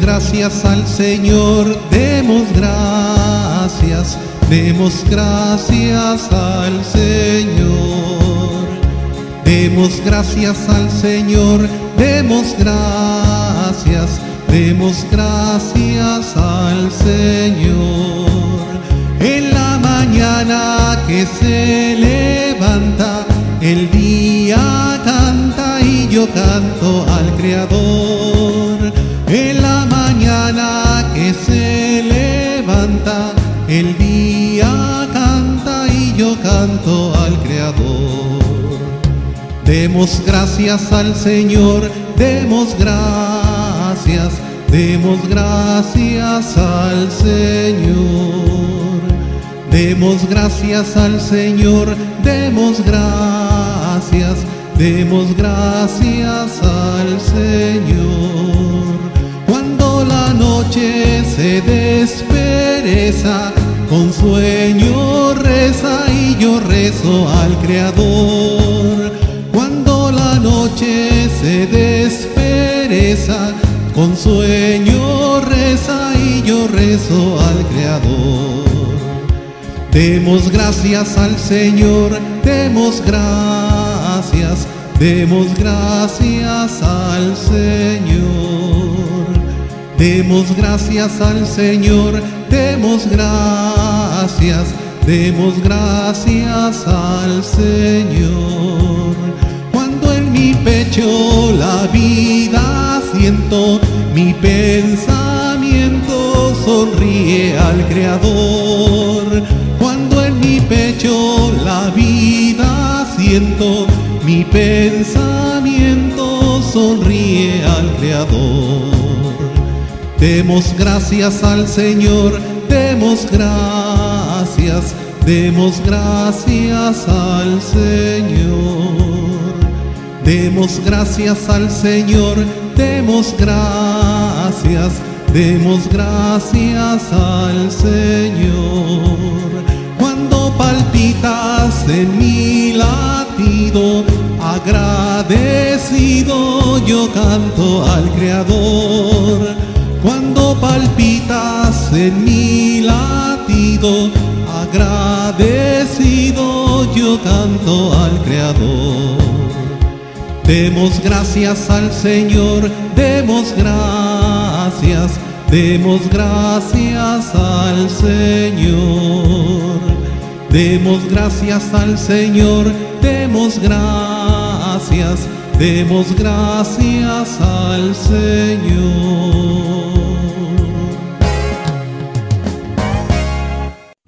Gracias al Señor, demos gracias, demos gracias al Señor. Demos gracias al Señor, demos gracias, demos gracias al Señor. En la mañana que se levanta, el día canta y yo canto al Creador. En la mañana que se levanta, el día canta y yo canto al Creador. Demos gracias al Señor, demos gracias, demos gracias al Señor. Demos gracias al Señor, demos gracias, demos gracias al Señor. Noche se despereza, con sueño reza y yo rezo al Creador. Cuando la noche se despereza, con sueño reza y yo rezo al Creador. Demos gracias al Señor, demos gracias, demos gracias al Señor. Demos gracias al Señor, demos gracias, demos gracias al Señor. Cuando en mi pecho la vida siento, mi pensamiento sonríe al Creador. Cuando en mi pecho la vida siento, mi pensamiento sonríe al Creador. Demos gracias al Señor, demos gracias, demos gracias al Señor. Demos gracias al Señor, demos gracias, demos gracias al Señor. Cuando palpitas en mi latido, agradecido yo canto al Creador. Palpitas en mi latido, agradecido yo canto al Creador. Demos gracias al Señor, demos gracias, demos gracias al Señor. Demos gracias al Señor, demos gracias, demos gracias al Señor.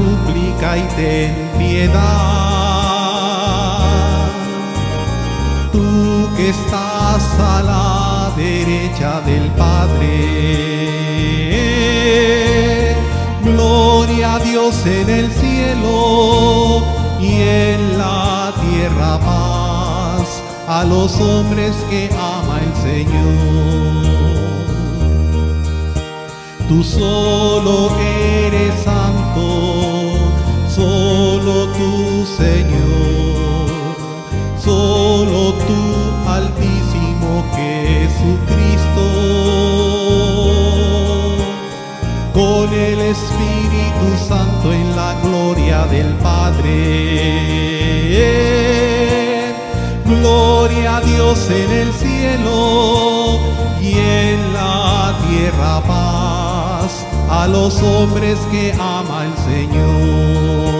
súplica y ten piedad. Tú que estás a la derecha del Padre. Gloria a Dios en el cielo y en la tierra paz a los hombres que ama el Señor. Tú solo eres Señor, solo tú altísimo Jesucristo con el Espíritu Santo en la gloria del Padre. Gloria a Dios en el cielo y en la tierra paz a los hombres que ama el Señor.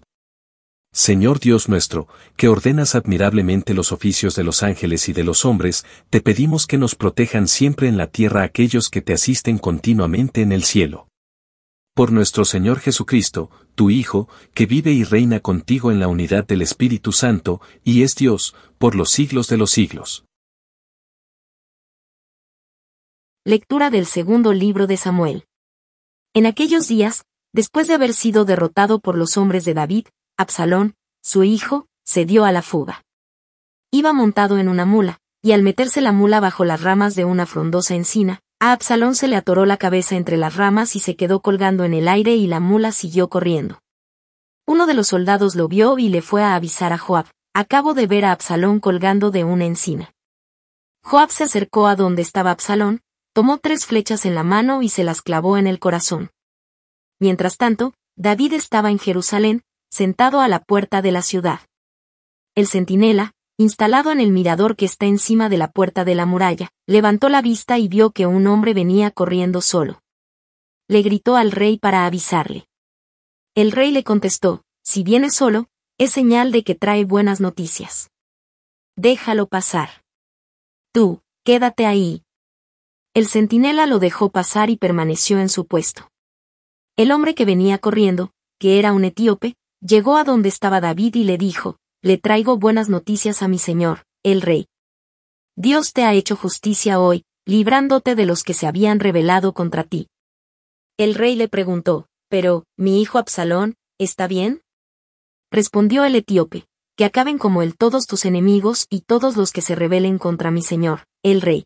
Señor Dios nuestro, que ordenas admirablemente los oficios de los ángeles y de los hombres, te pedimos que nos protejan siempre en la tierra aquellos que te asisten continuamente en el cielo. Por nuestro Señor Jesucristo, tu Hijo, que vive y reina contigo en la unidad del Espíritu Santo, y es Dios, por los siglos de los siglos. Lectura del segundo libro de Samuel. En aquellos días, después de haber sido derrotado por los hombres de David, Absalón, su hijo, se dio a la fuga. Iba montado en una mula, y al meterse la mula bajo las ramas de una frondosa encina, a Absalón se le atoró la cabeza entre las ramas y se quedó colgando en el aire y la mula siguió corriendo. Uno de los soldados lo vio y le fue a avisar a Joab, acabo de ver a Absalón colgando de una encina. Joab se acercó a donde estaba Absalón, tomó tres flechas en la mano y se las clavó en el corazón. Mientras tanto, David estaba en Jerusalén, sentado a la puerta de la ciudad. El centinela, instalado en el mirador que está encima de la puerta de la muralla, levantó la vista y vio que un hombre venía corriendo solo. Le gritó al rey para avisarle. El rey le contestó, si viene solo, es señal de que trae buenas noticias. Déjalo pasar. Tú, quédate ahí. El centinela lo dejó pasar y permaneció en su puesto. El hombre que venía corriendo, que era un etíope, llegó a donde estaba David y le dijo, Le traigo buenas noticias a mi señor, el rey. Dios te ha hecho justicia hoy, librándote de los que se habían rebelado contra ti. El rey le preguntó, Pero, ¿mi hijo Absalón, está bien? Respondió el etíope, que acaben como él todos tus enemigos y todos los que se rebelen contra mi señor, el rey.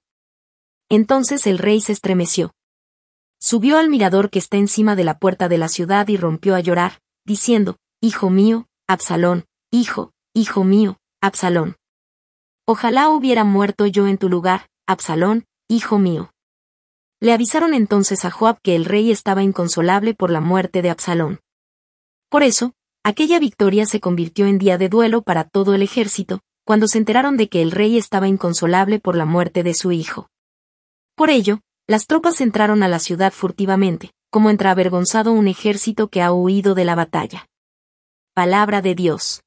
Entonces el rey se estremeció. Subió al mirador que está encima de la puerta de la ciudad y rompió a llorar, diciendo, Hijo mío, Absalón, hijo, hijo mío, Absalón. Ojalá hubiera muerto yo en tu lugar, Absalón, hijo mío. Le avisaron entonces a Joab que el rey estaba inconsolable por la muerte de Absalón. Por eso, aquella victoria se convirtió en día de duelo para todo el ejército, cuando se enteraron de que el rey estaba inconsolable por la muerte de su hijo. Por ello, las tropas entraron a la ciudad furtivamente, como entra avergonzado un ejército que ha huido de la batalla. Palabra de Dios.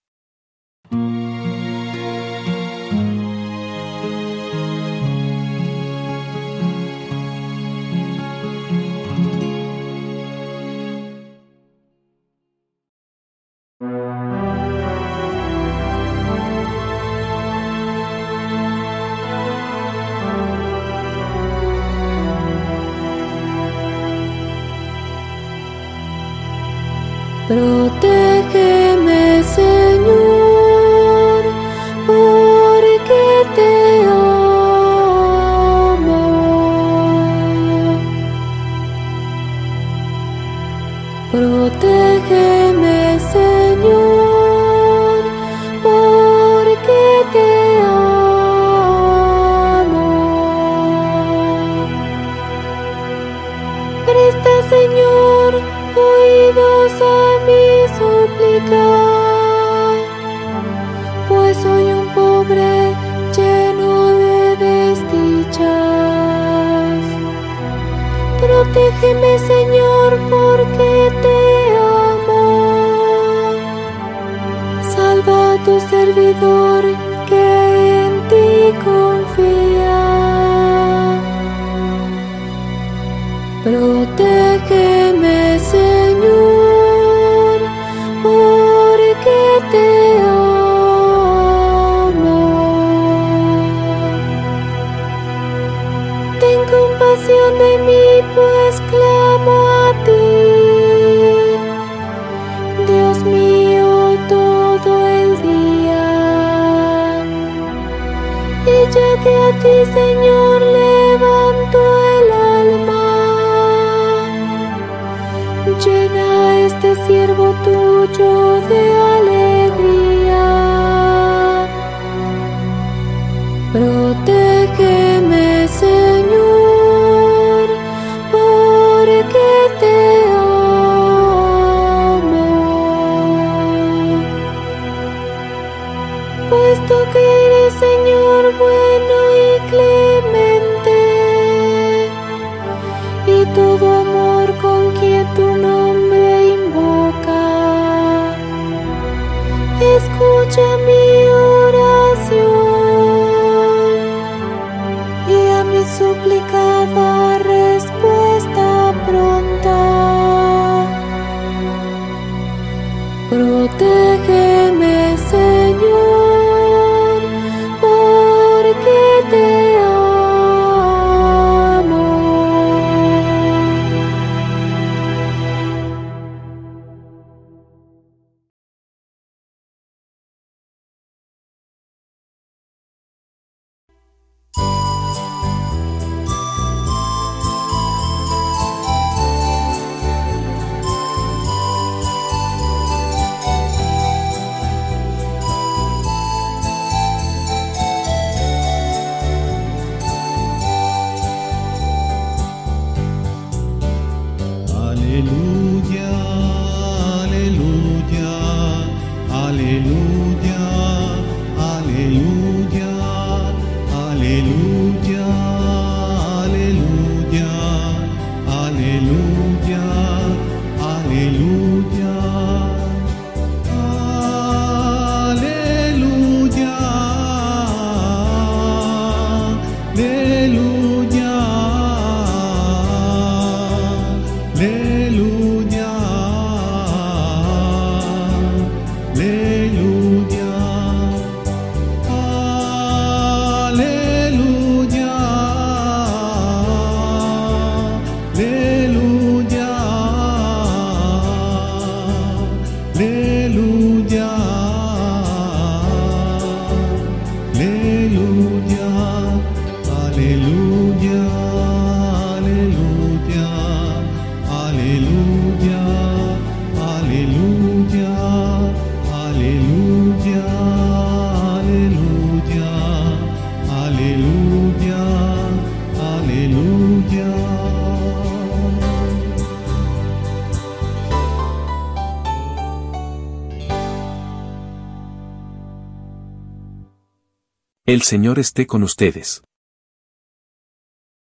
El Señor esté con ustedes.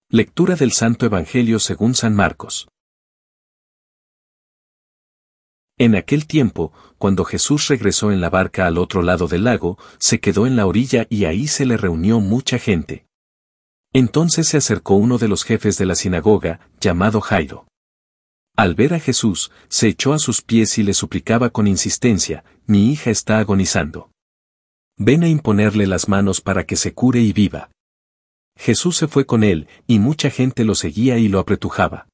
Lectura del Santo Evangelio según San Marcos. En aquel tiempo, cuando Jesús regresó en la barca al otro lado del lago, se quedó en la orilla y ahí se le reunió mucha gente. Entonces se acercó uno de los jefes de la sinagoga, llamado Jairo. Al ver a Jesús, se echó a sus pies y le suplicaba con insistencia, mi hija está agonizando. Ven a imponerle las manos para que se cure y viva. Jesús se fue con él, y mucha gente lo seguía y lo apretujaba.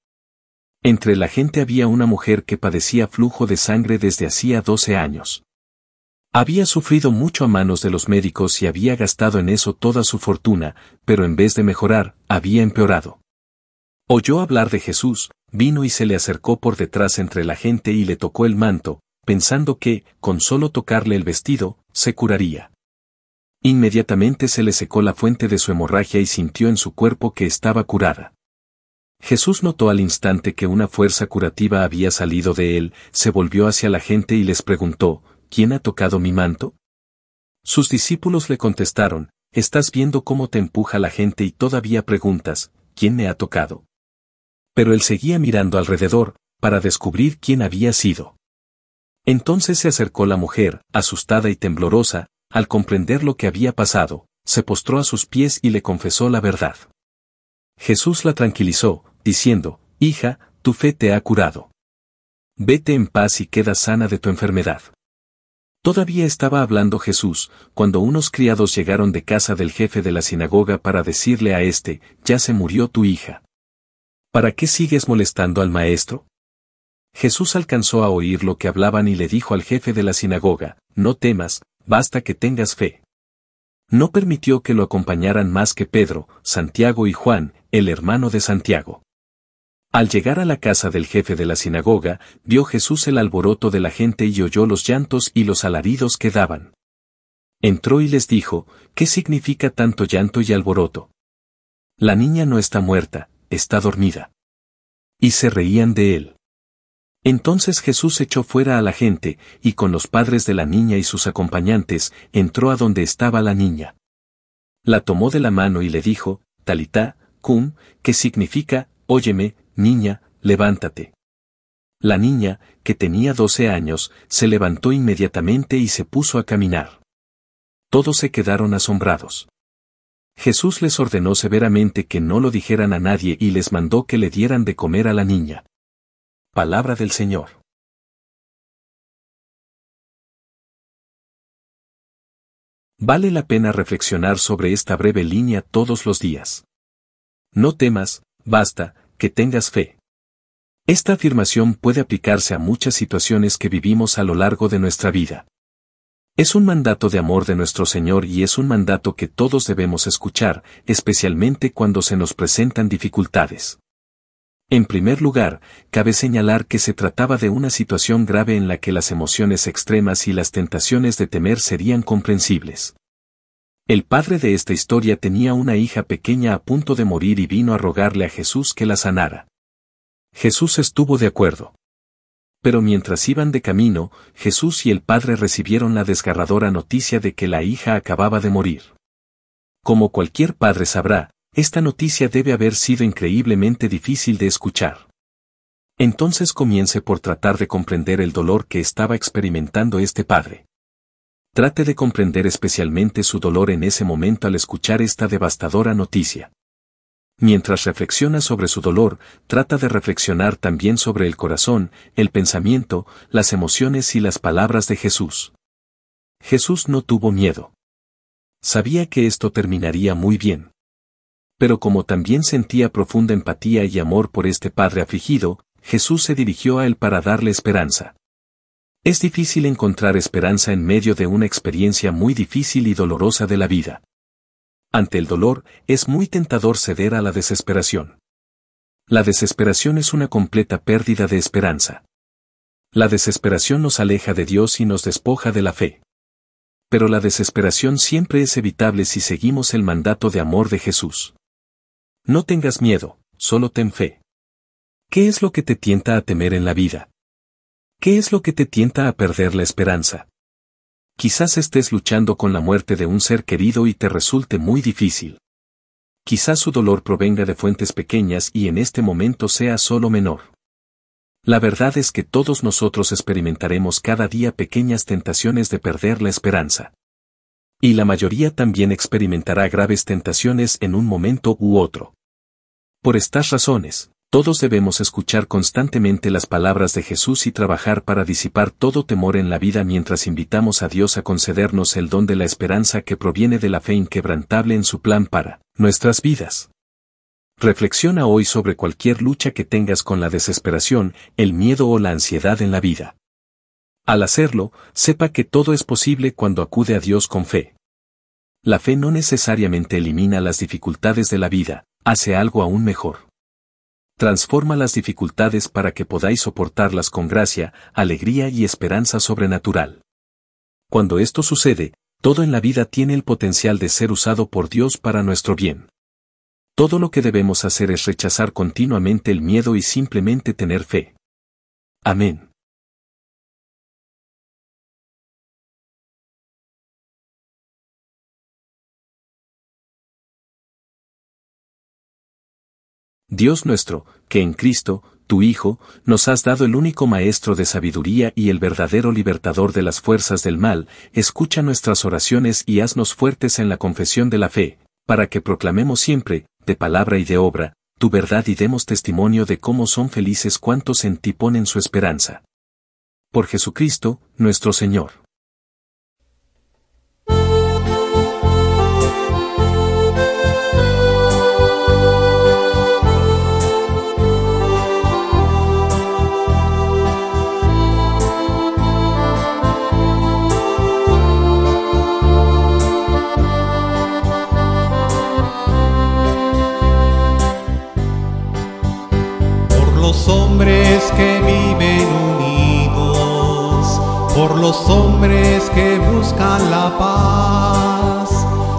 Entre la gente había una mujer que padecía flujo de sangre desde hacía doce años. Había sufrido mucho a manos de los médicos y había gastado en eso toda su fortuna, pero en vez de mejorar, había empeorado. Oyó hablar de Jesús, vino y se le acercó por detrás entre la gente y le tocó el manto, pensando que, con solo tocarle el vestido, se curaría. Inmediatamente se le secó la fuente de su hemorragia y sintió en su cuerpo que estaba curada. Jesús notó al instante que una fuerza curativa había salido de él, se volvió hacia la gente y les preguntó, ¿quién ha tocado mi manto? Sus discípulos le contestaron, estás viendo cómo te empuja la gente y todavía preguntas, ¿quién me ha tocado? Pero él seguía mirando alrededor, para descubrir quién había sido. Entonces se acercó la mujer, asustada y temblorosa, al comprender lo que había pasado, se postró a sus pies y le confesó la verdad. Jesús la tranquilizó, diciendo, Hija, tu fe te ha curado. Vete en paz y queda sana de tu enfermedad. Todavía estaba hablando Jesús, cuando unos criados llegaron de casa del jefe de la sinagoga para decirle a éste, ya se murió tu hija. ¿Para qué sigues molestando al maestro? Jesús alcanzó a oír lo que hablaban y le dijo al jefe de la sinagoga, no temas, basta que tengas fe. No permitió que lo acompañaran más que Pedro, Santiago y Juan, el hermano de Santiago. Al llegar a la casa del jefe de la sinagoga, vio Jesús el alboroto de la gente y oyó los llantos y los alaridos que daban. Entró y les dijo, ¿qué significa tanto llanto y alboroto? La niña no está muerta, está dormida. Y se reían de él. Entonces Jesús echó fuera a la gente, y con los padres de la niña y sus acompañantes, entró a donde estaba la niña. La tomó de la mano y le dijo, Talitá, cum, que significa, óyeme, niña, levántate. La niña, que tenía doce años, se levantó inmediatamente y se puso a caminar. Todos se quedaron asombrados. Jesús les ordenó severamente que no lo dijeran a nadie y les mandó que le dieran de comer a la niña. Palabra del Señor. Vale la pena reflexionar sobre esta breve línea todos los días. No temas, basta, que tengas fe. Esta afirmación puede aplicarse a muchas situaciones que vivimos a lo largo de nuestra vida. Es un mandato de amor de nuestro Señor y es un mandato que todos debemos escuchar, especialmente cuando se nos presentan dificultades. En primer lugar, cabe señalar que se trataba de una situación grave en la que las emociones extremas y las tentaciones de temer serían comprensibles. El padre de esta historia tenía una hija pequeña a punto de morir y vino a rogarle a Jesús que la sanara. Jesús estuvo de acuerdo. Pero mientras iban de camino, Jesús y el padre recibieron la desgarradora noticia de que la hija acababa de morir. Como cualquier padre sabrá, esta noticia debe haber sido increíblemente difícil de escuchar. Entonces comience por tratar de comprender el dolor que estaba experimentando este padre. Trate de comprender especialmente su dolor en ese momento al escuchar esta devastadora noticia. Mientras reflexiona sobre su dolor, trata de reflexionar también sobre el corazón, el pensamiento, las emociones y las palabras de Jesús. Jesús no tuvo miedo. Sabía que esto terminaría muy bien pero como también sentía profunda empatía y amor por este padre afligido, Jesús se dirigió a él para darle esperanza. Es difícil encontrar esperanza en medio de una experiencia muy difícil y dolorosa de la vida. Ante el dolor, es muy tentador ceder a la desesperación. La desesperación es una completa pérdida de esperanza. La desesperación nos aleja de Dios y nos despoja de la fe. Pero la desesperación siempre es evitable si seguimos el mandato de amor de Jesús. No tengas miedo, solo ten fe. ¿Qué es lo que te tienta a temer en la vida? ¿Qué es lo que te tienta a perder la esperanza? Quizás estés luchando con la muerte de un ser querido y te resulte muy difícil. Quizás su dolor provenga de fuentes pequeñas y en este momento sea solo menor. La verdad es que todos nosotros experimentaremos cada día pequeñas tentaciones de perder la esperanza. Y la mayoría también experimentará graves tentaciones en un momento u otro. Por estas razones, todos debemos escuchar constantemente las palabras de Jesús y trabajar para disipar todo temor en la vida mientras invitamos a Dios a concedernos el don de la esperanza que proviene de la fe inquebrantable en su plan para nuestras vidas. Reflexiona hoy sobre cualquier lucha que tengas con la desesperación, el miedo o la ansiedad en la vida. Al hacerlo, sepa que todo es posible cuando acude a Dios con fe. La fe no necesariamente elimina las dificultades de la vida, hace algo aún mejor. Transforma las dificultades para que podáis soportarlas con gracia, alegría y esperanza sobrenatural. Cuando esto sucede, todo en la vida tiene el potencial de ser usado por Dios para nuestro bien. Todo lo que debemos hacer es rechazar continuamente el miedo y simplemente tener fe. Amén. Dios nuestro, que en Cristo, tu Hijo, nos has dado el único Maestro de sabiduría y el verdadero libertador de las fuerzas del mal, escucha nuestras oraciones y haznos fuertes en la confesión de la fe, para que proclamemos siempre, de palabra y de obra, tu verdad y demos testimonio de cómo son felices cuantos en ti ponen su esperanza. Por Jesucristo, nuestro Señor. Los hombres que buscan la paz,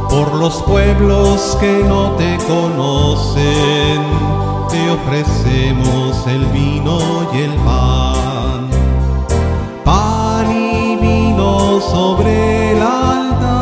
por los pueblos que no te conocen, te ofrecemos el vino y el pan. Pan y vino sobre el altar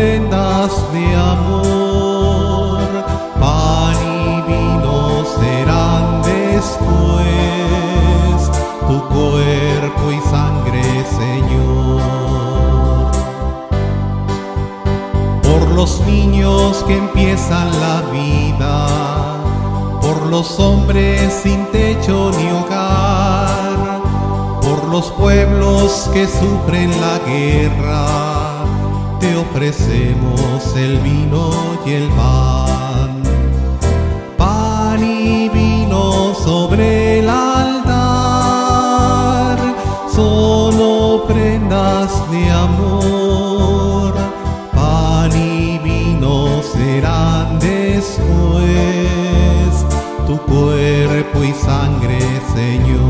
prendas de amor, pan y vino serán después. Tu cuerpo y sangre, Señor. Por los niños que empiezan la vida, por los hombres sin techo ni hogar, por los pueblos que sufren la guerra ofrecemos el vino y el pan. Pan y vino sobre el altar son ofrendas de amor. Pan y vino serán después tu cuerpo y sangre, Señor.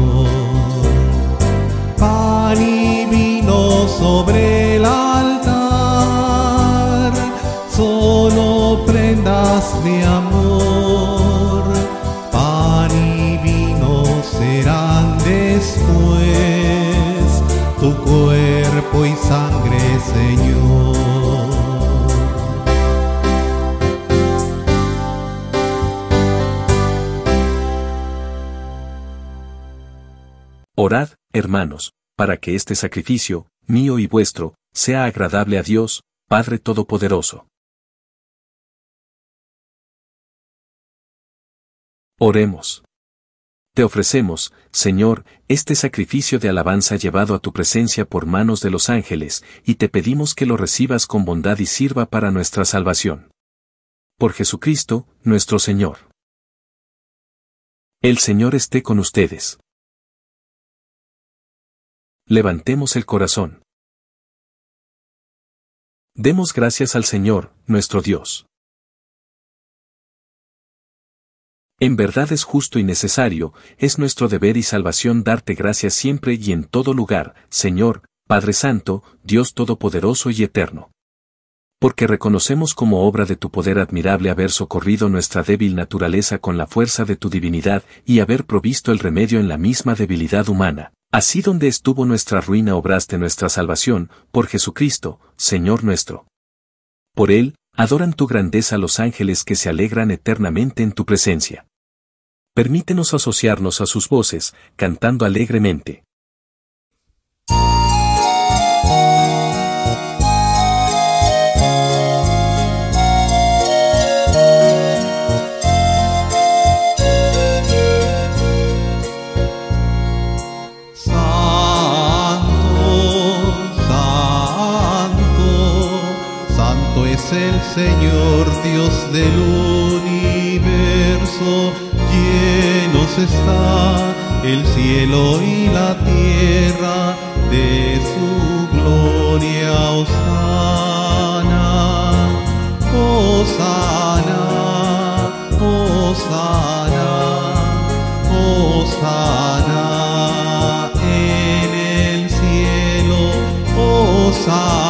amor, pan y vino serán después tu cuerpo y sangre, Señor. Orad, hermanos, para que este sacrificio, mío y vuestro, sea agradable a Dios, Padre Todopoderoso. Oremos. Te ofrecemos, Señor, este sacrificio de alabanza llevado a tu presencia por manos de los ángeles, y te pedimos que lo recibas con bondad y sirva para nuestra salvación. Por Jesucristo, nuestro Señor. El Señor esté con ustedes. Levantemos el corazón. Demos gracias al Señor, nuestro Dios. En verdad es justo y necesario, es nuestro deber y salvación darte gracias siempre y en todo lugar, Señor, Padre Santo, Dios Todopoderoso y Eterno. Porque reconocemos como obra de tu poder admirable haber socorrido nuestra débil naturaleza con la fuerza de tu divinidad y haber provisto el remedio en la misma debilidad humana. Así donde estuvo nuestra ruina obraste nuestra salvación, por Jesucristo, Señor nuestro. Por Él, adoran tu grandeza los ángeles que se alegran eternamente en tu presencia. Permítenos asociarnos a sus voces, cantando alegremente. Santo, santo, santo es el Señor Dios del universo, está el cielo y la tierra de su gloria, Osana, Osana, Osana, Osana en el cielo, Osana,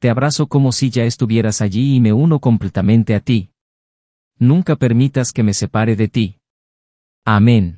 Te abrazo como si ya estuvieras allí y me uno completamente a ti. Nunca permitas que me separe de ti. Amén.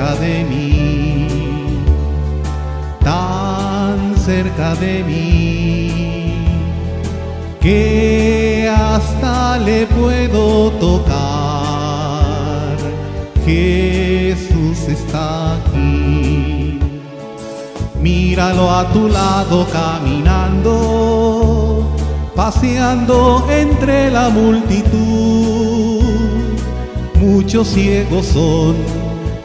de mí, tan cerca de mí, que hasta le puedo tocar. Jesús está aquí. Míralo a tu lado caminando, paseando entre la multitud. Muchos ciegos son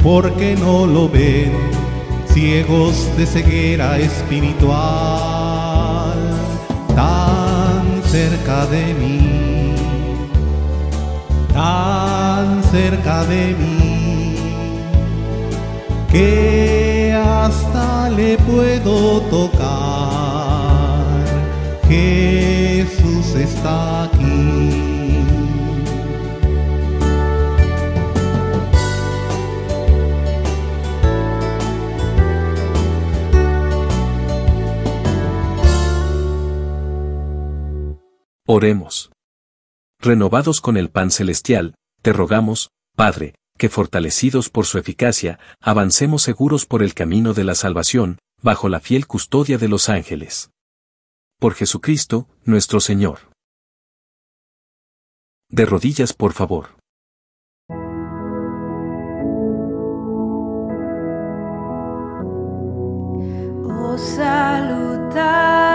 porque no lo ven, ciegos de ceguera espiritual. Tan cerca de mí, tan cerca de mí que hasta le puedo tocar. Jesús está aquí. Oremos. Renovados con el pan celestial, te rogamos, Padre, que fortalecidos por su eficacia, avancemos seguros por el camino de la salvación, bajo la fiel custodia de los ángeles. Por Jesucristo, nuestro Señor. De rodillas, por favor. O salutaris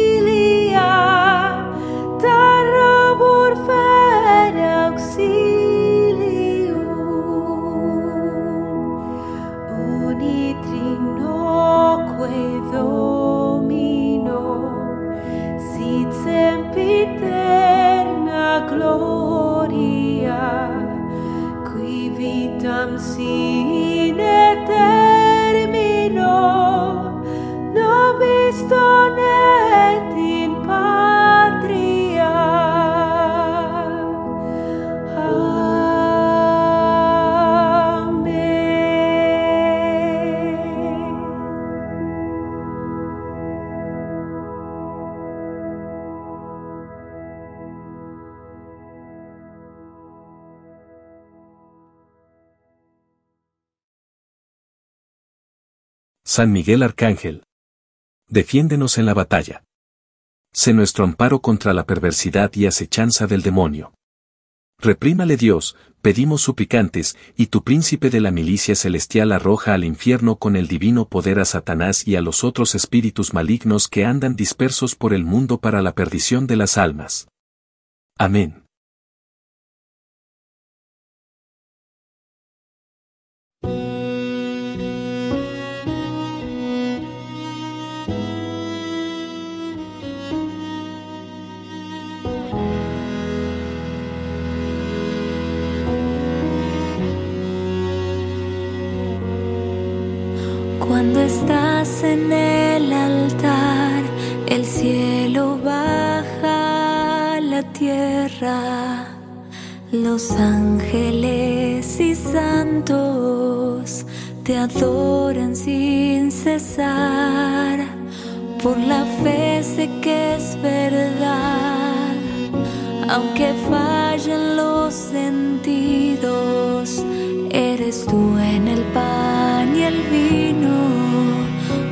sempiterna gloria, qui vitam sine termino, nobis San Miguel Arcángel. Defiéndenos en la batalla. Sé nuestro amparo contra la perversidad y acechanza del demonio. Reprímale Dios, pedimos suplicantes, y tu príncipe de la milicia celestial arroja al infierno con el divino poder a Satanás y a los otros espíritus malignos que andan dispersos por el mundo para la perdición de las almas. Amén. Estás en el altar, el cielo baja a la tierra. Los ángeles y santos te adoran sin cesar. Por la fe sé que es verdad, aunque fallen los sentidos, eres tú en el vino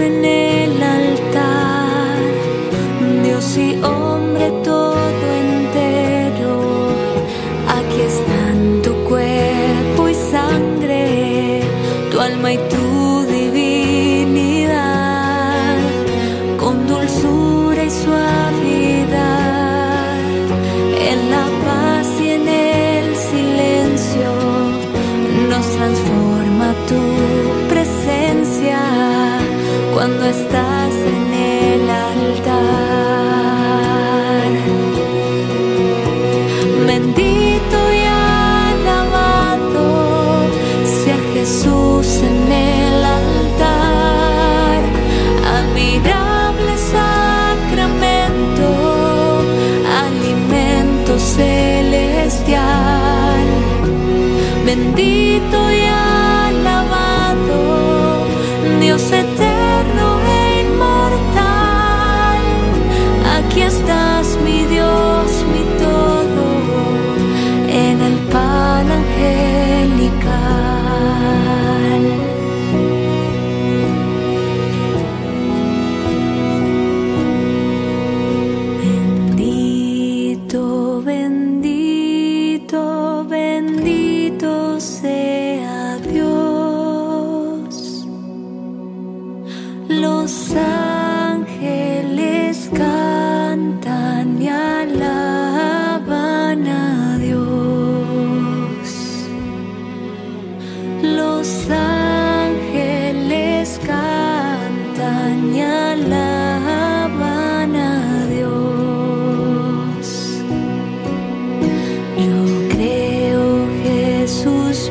estás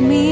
me